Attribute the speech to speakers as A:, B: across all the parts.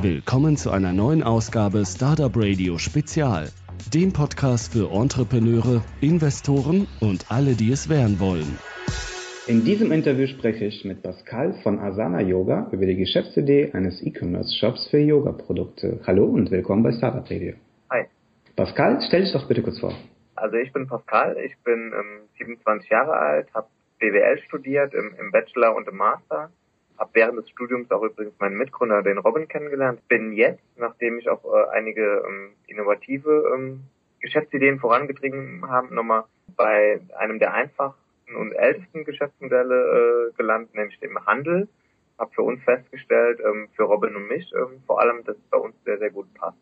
A: Willkommen zu einer neuen Ausgabe Startup Radio Spezial, dem Podcast für Entrepreneure, Investoren und alle, die es werden wollen.
B: In diesem Interview spreche ich mit Pascal von Asana Yoga über die Geschäftsidee eines E-Commerce-Shops für Yoga-Produkte. Hallo und willkommen bei Startup Radio.
C: Hi.
B: Pascal, stell dich doch bitte kurz vor.
C: Also ich bin Pascal, ich bin ähm, 27 Jahre alt, habe BWL studiert im, im Bachelor und im Master habe während des Studiums auch übrigens meinen Mitgründer, den Robin, kennengelernt. Bin jetzt, nachdem ich auch äh, einige ähm, innovative ähm, Geschäftsideen vorangetrieben habe, nochmal bei einem der einfachsten und ältesten Geschäftsmodelle äh, gelandet, nämlich dem Handel. Habe für uns festgestellt, ähm, für Robin und mich ähm, vor allem, dass es bei uns sehr, sehr gut passt.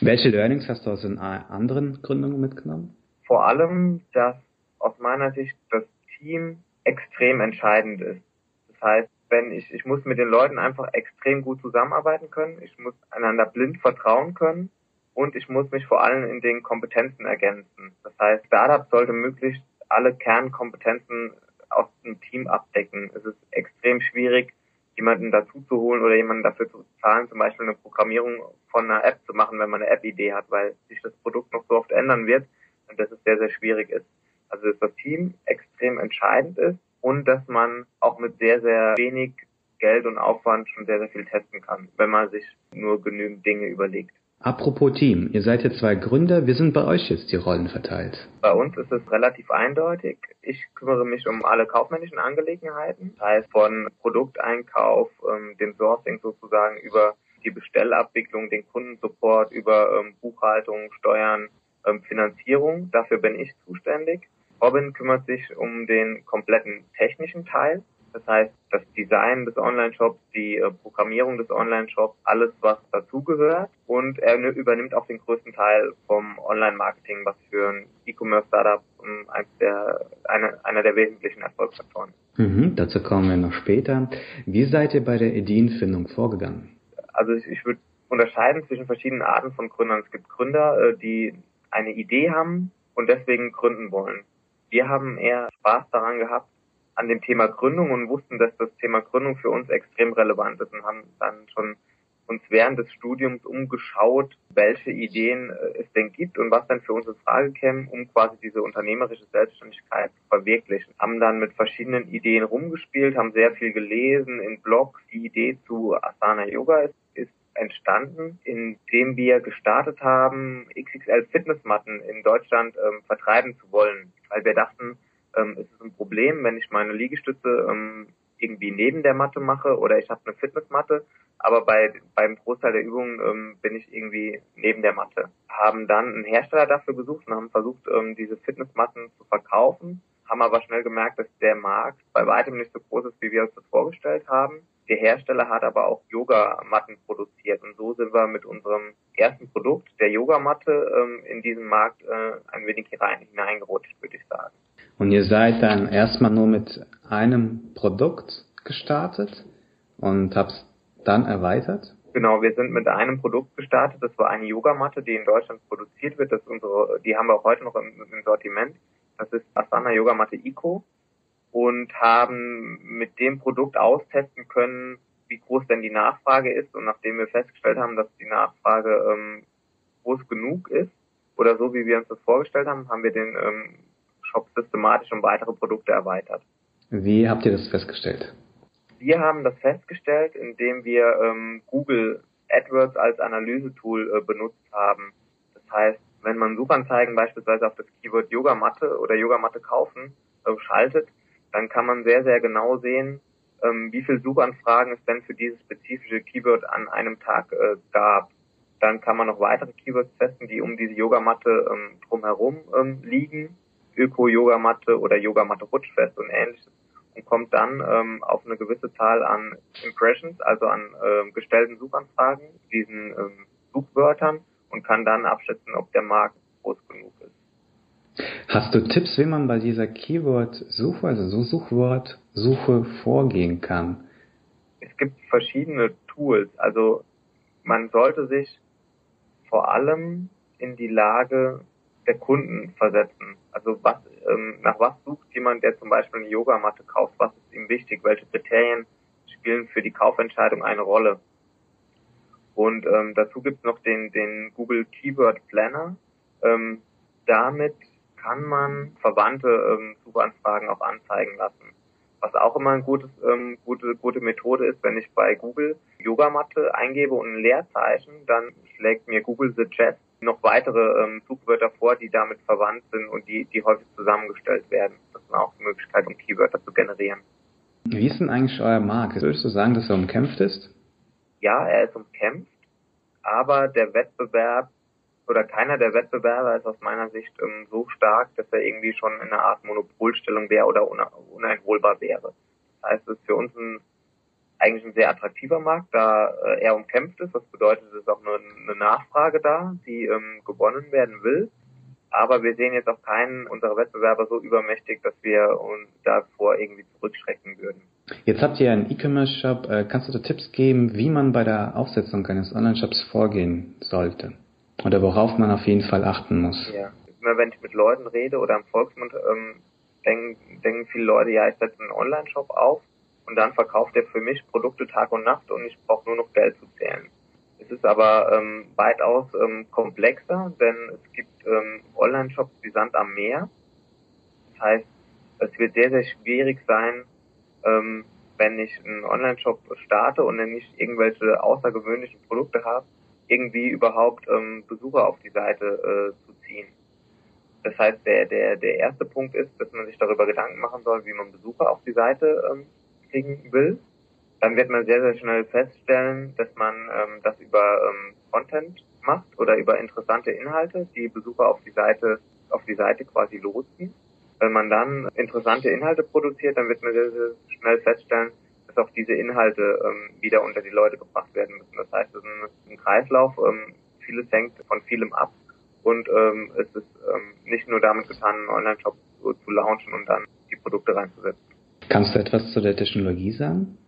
B: Welche Learnings hast du aus den anderen Gründungen mitgenommen?
C: Vor allem, dass aus meiner Sicht das Team extrem entscheidend ist. Das heißt, wenn ich, ich muss mit den Leuten einfach extrem gut zusammenarbeiten können, ich muss einander blind vertrauen können und ich muss mich vor allem in den Kompetenzen ergänzen. Das heißt, Startup sollte möglichst alle Kernkompetenzen aus dem Team abdecken. Es ist extrem schwierig, jemanden dazu zu holen oder jemanden dafür zu zahlen, zum Beispiel eine Programmierung von einer App zu machen, wenn man eine App-Idee hat, weil sich das Produkt noch so oft ändern wird und das ist sehr, sehr schwierig ist. Also dass das Team extrem entscheidend ist und dass man auch mit sehr, sehr wenig Geld und Aufwand schon sehr, sehr viel testen kann, wenn man sich nur genügend Dinge überlegt.
B: Apropos Team, ihr seid ja zwei Gründer, wie sind bei euch jetzt die Rollen verteilt?
C: Bei uns ist es relativ eindeutig. Ich kümmere mich um alle kaufmännischen Angelegenheiten, das heißt von Produkteinkauf, ähm, dem Sourcing sozusagen über die Bestellabwicklung, den Kundensupport, über ähm, Buchhaltung, Steuern, ähm, Finanzierung. Dafür bin ich zuständig. Robin kümmert sich um den kompletten technischen Teil. Das heißt, das Design des Online-Shops, die äh, Programmierung des Online-Shops, alles, was dazugehört. Und er übernimmt auch den größten Teil vom Online-Marketing, was für ein E-Commerce-Startup ähm, der, eine, einer der wesentlichen Erfolgsfaktoren ist.
B: Mhm, dazu kommen wir noch später. Wie seid ihr bei der Ideenfindung vorgegangen?
C: Also ich, ich würde unterscheiden zwischen verschiedenen Arten von Gründern. Es gibt Gründer, äh, die eine Idee haben und deswegen gründen wollen. Wir haben eher Spaß daran gehabt, an dem Thema Gründung und wussten, dass das Thema Gründung für uns extrem relevant ist und haben dann schon uns während des Studiums umgeschaut, welche Ideen äh, es denn gibt und was dann für uns in Frage käme, um quasi diese unternehmerische Selbstständigkeit zu verwirklichen. Haben dann mit verschiedenen Ideen rumgespielt, haben sehr viel gelesen in Blogs. Die Idee zu Asana Yoga ist, ist entstanden, indem wir gestartet haben, XXL Fitnessmatten in Deutschland ähm, vertreiben zu wollen, weil wir dachten, ähm, es ist ein Problem, wenn ich meine Liegestütze ähm, irgendwie neben der Matte mache oder ich habe eine Fitnessmatte, aber bei beim Großteil der Übungen ähm, bin ich irgendwie neben der Matte. Haben dann einen Hersteller dafür gesucht und haben versucht, ähm, diese Fitnessmatten zu verkaufen, haben aber schnell gemerkt, dass der Markt bei weitem nicht so groß ist, wie wir uns das vorgestellt haben der Hersteller hat aber auch Yogamatten produziert und so sind wir mit unserem ersten Produkt, der Yogamatte, ähm, in diesen Markt äh, ein wenig hineingerutscht, würde ich sagen.
B: Und ihr seid dann erstmal nur mit einem Produkt gestartet und habt es dann erweitert?
C: Genau, wir sind mit einem Produkt gestartet. Das war eine Yogamatte, die in Deutschland produziert wird. Das ist unsere, die haben wir auch heute noch im, im Sortiment. Das ist Asana Yogamatte Eco und haben mit dem Produkt austesten können, wie groß denn die Nachfrage ist. Und nachdem wir festgestellt haben, dass die Nachfrage ähm, groß genug ist oder so, wie wir uns das vorgestellt haben, haben wir den ähm, Shop systematisch um weitere Produkte erweitert.
B: Wie habt ihr das festgestellt?
C: Wir haben das festgestellt, indem wir ähm, Google AdWords als Analysetool äh, benutzt haben. Das heißt, wenn man Suchanzeigen beispielsweise auf das Keyword Yogamatte oder Yogamatte kaufen äh, schaltet, dann kann man sehr, sehr genau sehen, ähm, wie viele Suchanfragen es denn für dieses spezifische Keyword an einem Tag äh, gab. Dann kann man noch weitere Keywords testen, die um diese Yogamatte ähm, drumherum ähm, liegen. Öko-Yogamatte oder Yogamatte Rutschfest und ähnliches und kommt dann ähm, auf eine gewisse Zahl an Impressions, also an ähm, gestellten Suchanfragen, diesen ähm, Suchwörtern und kann dann abschätzen, ob der Markt groß genug ist.
B: Hast du Tipps, wie man bei dieser Keyword-Suche, also so Suchwort-Suche vorgehen kann?
C: Es gibt verschiedene Tools. Also man sollte sich vor allem in die Lage der Kunden versetzen. Also was, ähm, nach was sucht jemand, der zum Beispiel eine Yogamatte kauft? Was ist ihm wichtig? Welche Kriterien spielen für die Kaufentscheidung eine Rolle. Und ähm, dazu gibt's noch den, den Google Keyword Planner. Ähm, damit kann man verwandte ähm, Suchanfragen auch anzeigen lassen. Was auch immer eine gutes, ähm, gute, gute Methode ist, wenn ich bei Google Yogamatte eingebe und ein Leerzeichen, dann schlägt mir Google Suggest noch weitere ähm, Suchwörter vor, die damit verwandt sind und die, die häufig zusammengestellt werden. Das ist auch eine Möglichkeit, um Keywörter zu generieren.
B: Wie ist denn eigentlich euer Markt? Würdest du sagen, dass er umkämpft ist?
C: Ja, er ist umkämpft, aber der Wettbewerb oder keiner der Wettbewerber ist aus meiner Sicht ähm, so stark, dass er irgendwie schon in einer Art Monopolstellung wäre oder uneinholbar wäre. Das heißt, es ist für uns ein, eigentlich ein sehr attraktiver Markt, da äh, er umkämpft ist. Das bedeutet, es ist auch eine, eine Nachfrage da, die ähm, gewonnen werden will. Aber wir sehen jetzt auch keinen unserer Wettbewerber so übermächtig, dass wir uns davor irgendwie zurückschrecken würden.
B: Jetzt habt ihr einen E-Commerce-Shop. Äh, kannst du da Tipps geben, wie man bei der Aufsetzung eines Online-Shops vorgehen sollte? Oder worauf man auf jeden Fall achten muss?
C: Ja, immer wenn ich mit Leuten rede oder im Volksmund, ähm, denken, denken viele Leute, ja, ich setze einen Online-Shop auf und dann verkauft er für mich Produkte Tag und Nacht und ich brauche nur noch Geld zu zählen. Es ist aber ähm, weitaus ähm, komplexer, denn es gibt ähm, Online-Shops wie Sand am Meer. Das heißt, es wird sehr, sehr schwierig sein, ähm, wenn ich einen Online-Shop starte und dann nicht irgendwelche außergewöhnlichen Produkte habe, irgendwie überhaupt ähm, Besucher auf die Seite äh, zu ziehen. Das heißt, der, der, der erste Punkt ist, dass man sich darüber Gedanken machen soll, wie man Besucher auf die Seite ähm, kriegen will. Dann wird man sehr, sehr schnell feststellen, dass man ähm, das über ähm, Content macht oder über interessante Inhalte, die Besucher auf die Seite, auf die Seite quasi losziehen. Wenn man dann interessante Inhalte produziert, dann wird man sehr, sehr schnell feststellen, dass auch diese Inhalte ähm, wieder unter die Leute gebracht werden müssen. Das heißt, es ist ein, ein Kreislauf, ähm, vieles hängt von vielem ab und ähm, es ist ähm, nicht nur damit getan, einen Online-Shop so zu launchen und dann die Produkte reinzusetzen.
B: Kannst du etwas zu der Technologie sagen?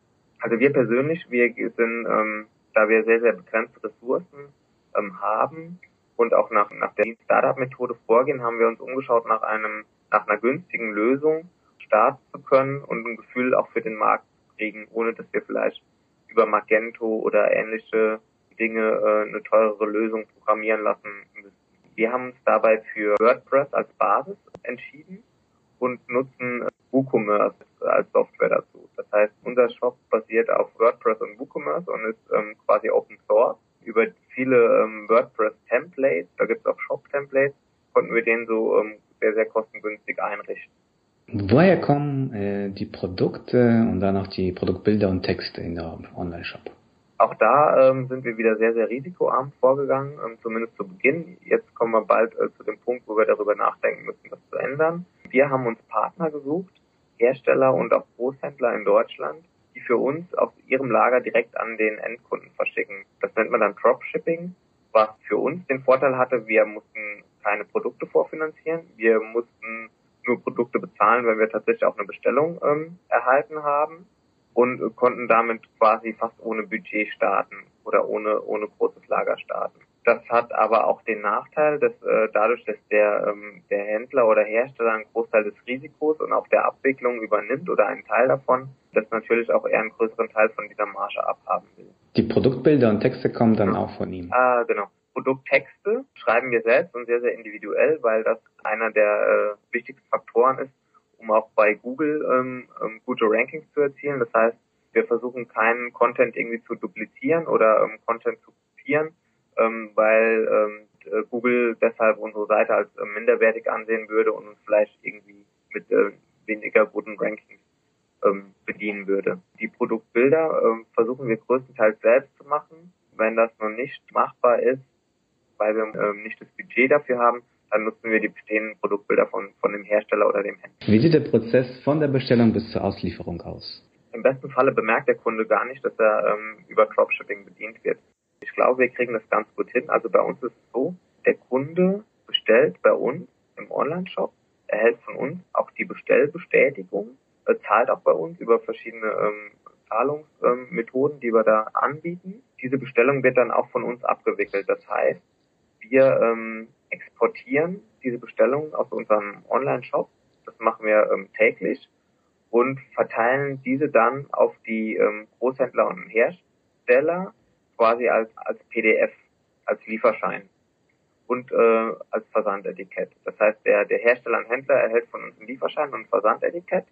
C: Also wir persönlich, wir sind, ähm, da wir sehr, sehr begrenzte Ressourcen ähm, haben und auch nach, nach der Startup-Methode vorgehen, haben wir uns umgeschaut nach einem, nach einer günstigen Lösung starten zu können und ein Gefühl auch für den Markt kriegen, ohne dass wir vielleicht über Magento oder ähnliche Dinge äh, eine teurere Lösung programmieren lassen müssen. Wir haben uns dabei für WordPress als Basis entschieden und nutzen WooCommerce als Software dazu. Das heißt, unser Shop basiert auf WordPress und WooCommerce und ist ähm, quasi Open Source. Über viele ähm, WordPress-Templates, da gibt es auch Shop-Templates, konnten wir den so ähm, sehr, sehr kostengünstig einrichten.
B: Woher kommen äh, die Produkte und dann auch die Produktbilder und Texte in der Online-Shop?
C: Auch da ähm, sind wir wieder sehr, sehr risikoarm vorgegangen, ähm, zumindest zu Beginn. Jetzt kommen wir bald äh, zu dem Punkt, wo wir darüber nachdenken müssen, das zu ändern. Wir haben uns Partner gesucht, Hersteller und auch Großhändler in Deutschland, die für uns aus ihrem Lager direkt an den Endkunden verschicken. Das nennt man dann Dropshipping, was für uns den Vorteil hatte, wir mussten keine Produkte vorfinanzieren, wir mussten nur Produkte bezahlen, wenn wir tatsächlich auch eine Bestellung ähm, erhalten haben und äh, konnten damit quasi fast ohne Budget starten oder ohne, ohne großes Lager starten. Das hat aber auch den Nachteil, dass äh, dadurch, dass der, ähm, der Händler oder Hersteller einen Großteil des Risikos und auch der Abwicklung übernimmt oder einen Teil davon, das natürlich auch eher einen größeren Teil von dieser Marge abhaben will.
B: Die Produktbilder und Texte kommen dann ja. auch von ihm.
C: Ah, genau. Produkttexte schreiben wir selbst und sehr, sehr individuell, weil das einer der äh, wichtigsten Faktoren ist, um auch bei Google ähm, ähm, gute Rankings zu erzielen. Das heißt, wir versuchen keinen Content irgendwie zu duplizieren oder ähm, Content zu kopieren, ähm, weil ähm, äh, Google deshalb unsere Seite als äh, minderwertig ansehen würde und uns vielleicht irgendwie mit äh, weniger guten Rankings ähm, bedienen würde. Die Produktbilder ähm, versuchen wir größtenteils selbst zu machen. Wenn das noch nicht machbar ist, weil wir ähm, nicht das Budget dafür haben, dann nutzen wir die bestehenden Produktbilder von, von dem Hersteller oder dem Händler.
B: Wie sieht der Prozess von der Bestellung bis zur Auslieferung aus?
C: Im besten Falle bemerkt der Kunde gar nicht, dass er ähm, über Dropshipping bedient wird. Ich glaube, wir kriegen das ganz gut hin. Also bei uns ist es so, der Kunde bestellt bei uns im Online-Shop, erhält von uns auch die Bestellbestätigung, äh, zahlt auch bei uns über verschiedene ähm, Zahlungsmethoden, ähm, die wir da anbieten. Diese Bestellung wird dann auch von uns abgewickelt. Das heißt, wir ähm, exportieren diese Bestellungen aus unserem Online-Shop. Das machen wir ähm, täglich und verteilen diese dann auf die ähm, Großhändler und Hersteller quasi als, als PDF, als Lieferschein und äh, als Versandetikett. Das heißt, der, der Hersteller und Händler erhält von uns einen Lieferschein und ein Versandetikett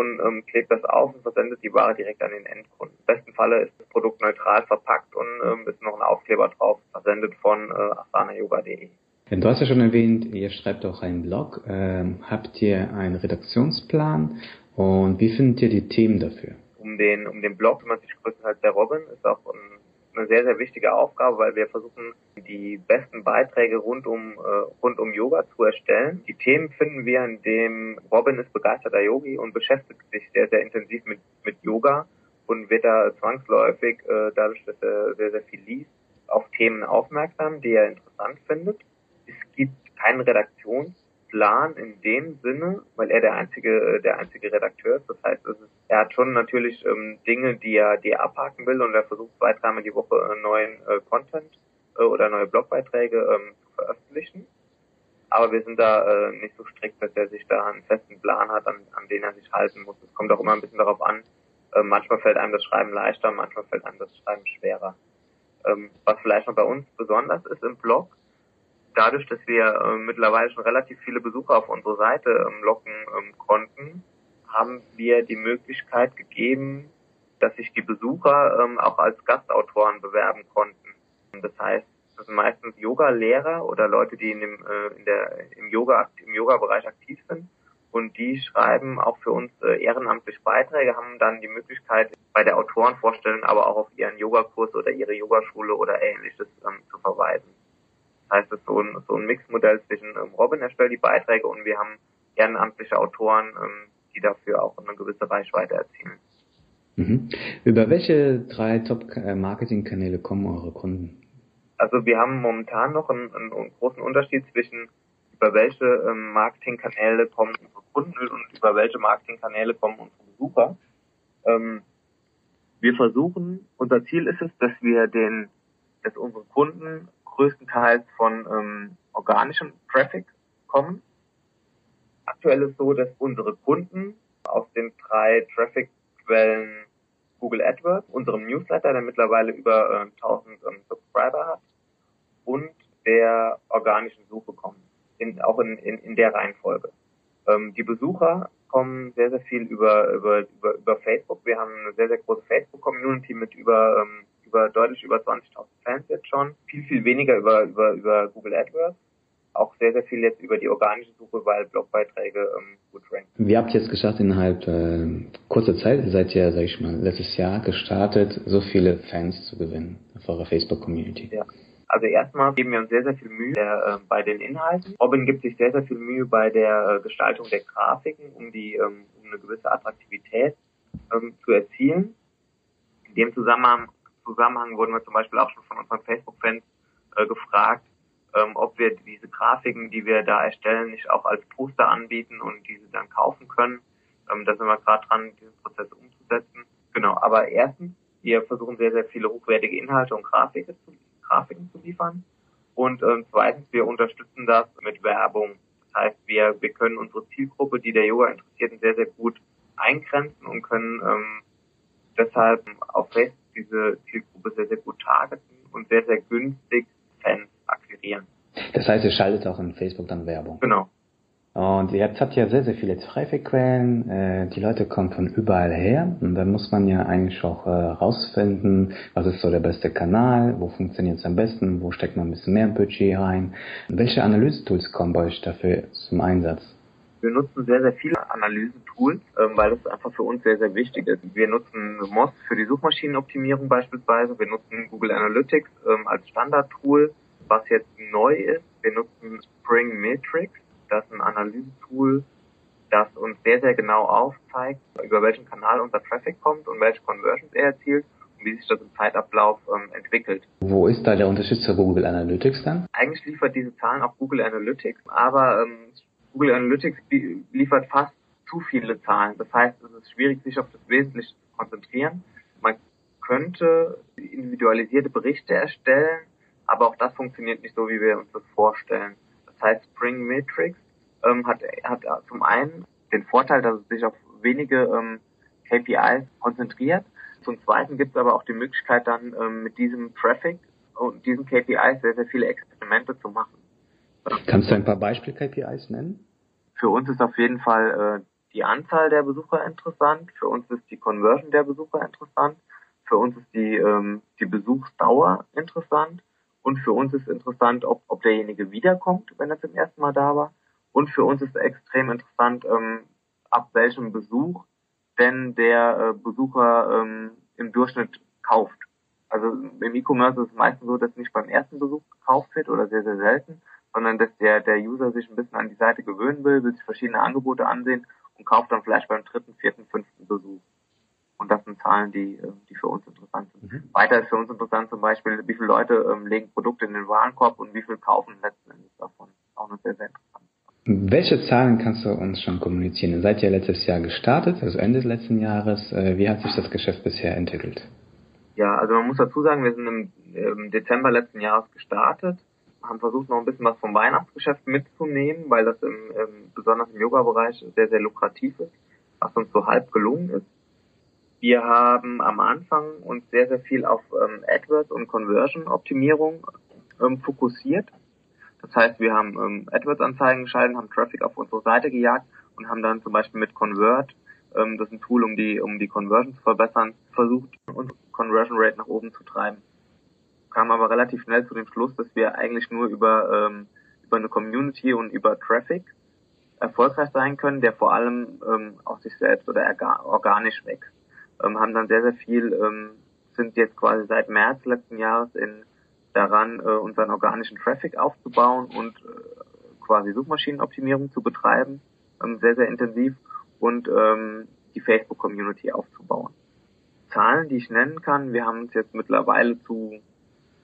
C: und ähm, klebt das auf und versendet die Ware direkt an den Endkunden. Im besten Falle ist das Produkt neutral verpackt und ähm, ist noch ein Aufkleber drauf, versendet von äh, asanayoga.de.
B: Du hast ja schon erwähnt, ihr schreibt auch einen Blog. Ähm, habt ihr einen Redaktionsplan und wie findet ihr die Themen dafür?
C: Um den, um den Blog kümmert sich größtenteils der Robin, ist auch ein eine sehr, sehr wichtige Aufgabe, weil wir versuchen, die besten Beiträge rund um, äh, rund um Yoga zu erstellen. Die Themen finden wir, in dem Robin ist begeisterter Yogi und beschäftigt sich sehr, sehr intensiv mit, mit Yoga und wird da zwangsläufig, äh, dadurch, dass er sehr, sehr viel liest, auf Themen aufmerksam, die er interessant findet. Es gibt keinen Redaktions Plan in dem Sinne, weil er der einzige, äh, der einzige Redakteur ist. Das heißt, ist, er hat schon natürlich ähm, Dinge, die er, die er abhaken will und er versucht zwei, dreimal die Woche äh, neuen äh, Content äh, oder neue Blogbeiträge ähm, zu veröffentlichen. Aber wir sind da äh, nicht so strikt, dass er sich da einen festen Plan hat, an, an den er sich halten muss. Es kommt auch immer ein bisschen darauf an. Äh, manchmal fällt einem das Schreiben leichter, manchmal fällt einem das Schreiben schwerer. Ähm, was vielleicht noch bei uns besonders ist im Blog, dadurch, dass wir äh, mittlerweile schon relativ viele Besucher auf unsere Seite ähm, locken ähm, konnten, haben wir die Möglichkeit gegeben, dass sich die Besucher ähm, auch als Gastautoren bewerben konnten. Das heißt, das sind meistens Yoga-Lehrer oder Leute, die in dem, äh, in der, im Yoga, im Yoga-Bereich aktiv sind. Und die schreiben auch für uns äh, ehrenamtlich Beiträge, haben dann die Möglichkeit, bei der Autorenvorstellung aber auch auf ihren Yogakurs oder ihre Yogaschule oder ähnliches ähm, zu verweisen. Das heißt, es ist so ein, so ein Mixmodell zwischen ähm, Robin erstellt die Beiträge und wir haben ehrenamtliche Autoren, ähm, die dafür auch eine gewisse Reichweite erzielen.
B: Mhm. Über welche drei Top-Marketing-Kanäle kommen eure Kunden?
C: Also wir haben momentan noch einen, einen großen Unterschied zwischen über welche ähm, Marketingkanäle kommen unsere Kunden und über welche Marketingkanäle kommen unsere Besucher. Ähm, wir versuchen, unser Ziel ist es, dass wir den, dass unsere Kunden größtenteils von ähm, organischem Traffic kommen. Aktuell ist so, dass unsere Kunden aus den drei Traffic-Quellen Google AdWords, unserem Newsletter, der mittlerweile über äh, 1000 ähm, Subscriber hat, und der organischen Suche kommen, in, auch in, in, in der Reihenfolge. Ähm, die Besucher kommen sehr, sehr viel über, über, über, über Facebook. Wir haben eine sehr, sehr große Facebook-Community mit über ähm, über deutlich über 20.000 Fans jetzt schon. Viel, viel weniger über, über, über Google AdWords. Auch sehr, sehr viel jetzt über die organische Suche, weil Blogbeiträge ähm, gut ranken.
B: Wie habt ihr es geschafft, innerhalb äh, kurzer Zeit, seid ihr, sag ich mal, letztes Jahr gestartet, so viele Fans zu gewinnen auf eurer Facebook-Community?
C: Ja. Also erstmal geben wir uns sehr, sehr viel Mühe äh, bei den Inhalten. Robin gibt sich sehr, sehr viel Mühe bei der äh, Gestaltung der Grafiken, um die ähm, um eine gewisse Attraktivität ähm, zu erzielen. In dem Zusammenhang Zusammenhang wurden wir zum Beispiel auch schon von unseren Facebook-Fans äh, gefragt, ähm, ob wir diese Grafiken, die wir da erstellen, nicht auch als Poster anbieten und diese dann kaufen können. Ähm, da sind wir gerade dran, diesen Prozess umzusetzen. Genau, aber erstens, wir versuchen sehr, sehr viele hochwertige Inhalte und Grafiken zu, Grafiken zu liefern. Und ähm, zweitens, wir unterstützen das mit Werbung. Das heißt, wir, wir können unsere Zielgruppe, die der Yoga-Interessierten, sehr, sehr gut eingrenzen und können ähm, deshalb auf Facebook diese Zielgruppe sehr, sehr gut targeten und sehr, sehr günstig Fans akquirieren.
B: Das heißt, ihr schaltet auch in Facebook dann Werbung.
C: Genau.
B: Und jetzt habt ihr sehr, sehr viele Traffic-Quellen. Äh, die Leute kommen von überall her. Und dann muss man ja eigentlich auch äh, rausfinden, was ist so der beste Kanal, wo funktioniert es am besten, wo steckt man ein bisschen mehr Budget rein. Welche Analyse-Tools kommen bei euch dafür zum Einsatz?
C: Wir nutzen sehr, sehr viele Analysetools, ähm, weil das einfach für uns sehr, sehr wichtig ist. Wir nutzen Moz für die Suchmaschinenoptimierung beispielsweise. Wir nutzen Google Analytics ähm, als Standardtool. Was jetzt neu ist, wir nutzen Spring Metrics. Das ist ein Analysetool, das uns sehr, sehr genau aufzeigt, über welchen Kanal unser Traffic kommt und welche Conversions er erzielt und wie sich das im Zeitablauf ähm, entwickelt.
B: Wo ist da der Unterschied zu Google Analytics dann?
C: Eigentlich liefert diese Zahlen auch Google Analytics, aber ähm, Google Analytics liefert fast zu viele Zahlen. Das heißt, es ist schwierig, sich auf das Wesentliche zu konzentrieren. Man könnte individualisierte Berichte erstellen, aber auch das funktioniert nicht so, wie wir uns das vorstellen. Das heißt, Spring Matrix ähm, hat, hat zum einen den Vorteil, dass es sich auf wenige ähm, KPIs konzentriert. Zum Zweiten gibt es aber auch die Möglichkeit dann ähm, mit diesem Traffic und diesen KPIs sehr, sehr viele Experimente zu machen.
B: Kannst du ein paar Beispiel-KPIs nennen?
C: Für uns ist auf jeden Fall äh, die Anzahl der Besucher interessant, für uns ist die Conversion der Besucher interessant, für uns ist die, ähm, die Besuchsdauer interessant und für uns ist interessant, ob, ob derjenige wiederkommt, wenn er zum ersten Mal da war. Und für uns ist extrem interessant, ähm, ab welchem Besuch denn der äh, Besucher ähm, im Durchschnitt kauft. Also im E-Commerce ist es meistens so, dass nicht beim ersten Besuch gekauft wird oder sehr, sehr selten, sondern dass der, der User sich ein bisschen an die Seite gewöhnen will, will sich verschiedene Angebote ansehen und kauft dann vielleicht beim dritten, vierten, fünften Besuch. Und das sind Zahlen, die, äh, die für uns interessant sind. Mhm. Weiter ist für uns interessant zum Beispiel, wie viele Leute ähm, legen Produkte in den Warenkorb und wie viel kaufen letzten Endes davon. Auch noch sehr, sehr interessant.
B: Welche Zahlen kannst du uns schon kommunizieren? Ihr seid ja letztes Jahr gestartet, also Ende des letzten Jahres. Äh, wie hat sich das Geschäft bisher entwickelt?
C: Ja, also man muss dazu sagen, wir sind im, im Dezember letzten Jahres gestartet, haben versucht noch ein bisschen was vom Weihnachtsgeschäft mitzunehmen, weil das im, im besonders im Yoga-Bereich sehr, sehr lukrativ ist, was uns so halb gelungen ist. Wir haben am Anfang uns sehr, sehr viel auf ähm, AdWords und Conversion-Optimierung ähm, fokussiert. Das heißt, wir haben ähm, AdWords-Anzeigen geschaltet, haben Traffic auf unsere Seite gejagt und haben dann zum Beispiel mit Convert, ähm, das ist ein Tool, um die, um die Conversion zu verbessern, versucht, unsere Conversion Rate nach oben zu treiben. Kam aber relativ schnell zu dem Schluss, dass wir eigentlich nur über, ähm, über eine Community und über Traffic erfolgreich sein können, der vor allem ähm, aus sich selbst oder organisch wächst. Ähm, haben dann sehr, sehr viel, ähm, sind jetzt quasi seit März letzten Jahres in daran, äh, unseren organischen Traffic aufzubauen und äh, quasi Suchmaschinenoptimierung zu betreiben, ähm, sehr, sehr intensiv und ähm, die Facebook-Community aufzubauen. Zahlen, die ich nennen kann, wir haben uns jetzt mittlerweile zu,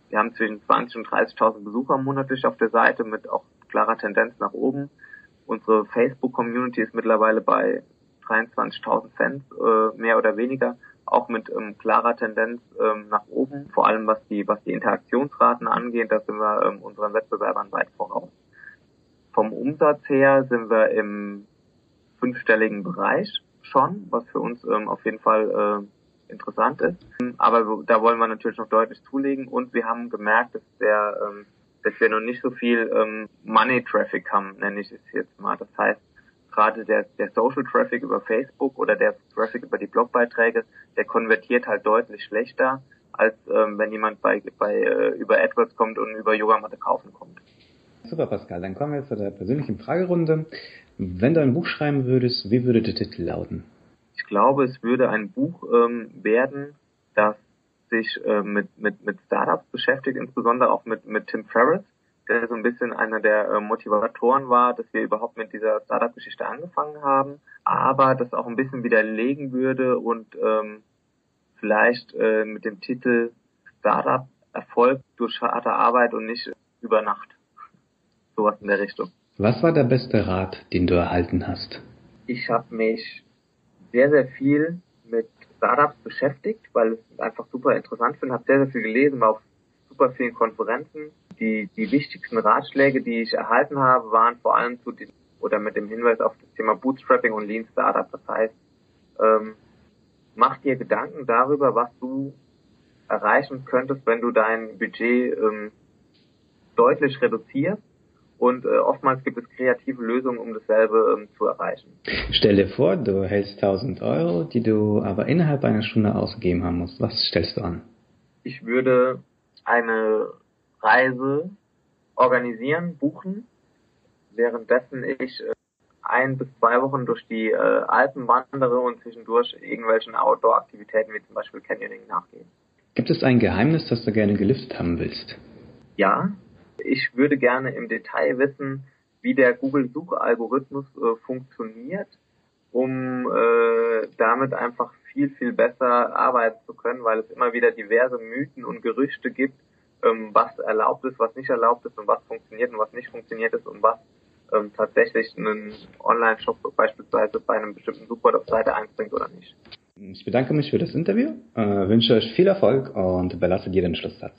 C: wir haben zwischen 20 und 30.000 Besucher monatlich auf der Seite mit auch klarer Tendenz nach oben. Unsere Facebook-Community ist mittlerweile bei 23.000 Fans, äh, mehr oder weniger auch mit ähm, klarer Tendenz ähm, nach oben, vor allem was die, was die Interaktionsraten angeht, da sind wir ähm, unseren Wettbewerbern weit voraus. Vom Umsatz her sind wir im fünfstelligen Bereich schon, was für uns ähm, auf jeden Fall äh, interessant ist. Aber da wollen wir natürlich noch deutlich zulegen und wir haben gemerkt, dass der ähm, dass wir noch nicht so viel ähm, Money Traffic haben, nenne ich es jetzt mal. Das heißt, gerade der, der Social Traffic über Facebook oder der Traffic über die Blogbeiträge, der konvertiert halt deutlich schlechter, als ähm, wenn jemand bei, bei äh, über AdWords kommt und über Yogamatte kaufen kommt.
B: Super, Pascal. Dann kommen wir zu der persönlichen Fragerunde. Wenn du ein Buch schreiben würdest, wie würde der Titel lauten?
C: Ich glaube, es würde ein Buch ähm, werden, das sich äh, mit, mit, mit Startups beschäftigt, insbesondere auch mit, mit Tim Ferriss der so ein bisschen einer der äh, Motivatoren war, dass wir überhaupt mit dieser Startup-Geschichte angefangen haben, aber das auch ein bisschen widerlegen würde und ähm, vielleicht äh, mit dem Titel Startup Erfolg durch harte Arbeit und nicht über Nacht. Sowas in der Richtung.
B: Was war der beste Rat, den du erhalten hast?
C: Ich habe mich sehr, sehr viel mit Startups beschäftigt, weil ich es einfach super interessant finde, habe sehr, sehr viel gelesen, war auf super vielen Konferenzen die, die wichtigsten Ratschläge, die ich erhalten habe, waren vor allem zu diesem, oder mit dem Hinweis auf das Thema Bootstrapping und Lean Startup. Das heißt, ähm, mach dir Gedanken darüber, was du erreichen könntest, wenn du dein Budget ähm, deutlich reduzierst. Und äh, oftmals gibt es kreative Lösungen, um dasselbe ähm, zu erreichen.
B: Stell dir vor, du hältst 1000 Euro, die du aber innerhalb einer Stunde ausgegeben haben musst. Was stellst du an?
C: Ich würde eine Reise organisieren, buchen, währenddessen ich äh, ein bis zwei Wochen durch die äh, Alpen wandere und zwischendurch irgendwelchen Outdoor-Aktivitäten wie zum Beispiel Canyoning nachgehe.
B: Gibt es ein Geheimnis, das du gerne gelüftet haben willst?
C: Ja, ich würde gerne im Detail wissen, wie der Google-Suchalgorithmus äh, funktioniert, um äh, damit einfach viel, viel besser arbeiten zu können, weil es immer wieder diverse Mythen und Gerüchte gibt, ähm, was erlaubt ist, was nicht erlaubt ist und was funktioniert und was nicht funktioniert ist und was ähm, tatsächlich einen Online-Shop beispielsweise bei einem bestimmten Support auf Seite einbringt oder nicht.
B: Ich bedanke mich für das Interview, äh, wünsche euch viel Erfolg und belasse dir den Schlusssatz.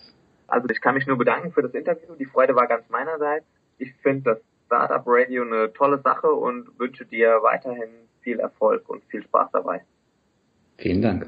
C: Also ich kann mich nur bedanken für das Interview. Die Freude war ganz meinerseits. Ich finde das Startup Radio eine tolle Sache und wünsche dir weiterhin viel Erfolg und viel Spaß dabei.
B: Vielen Dank.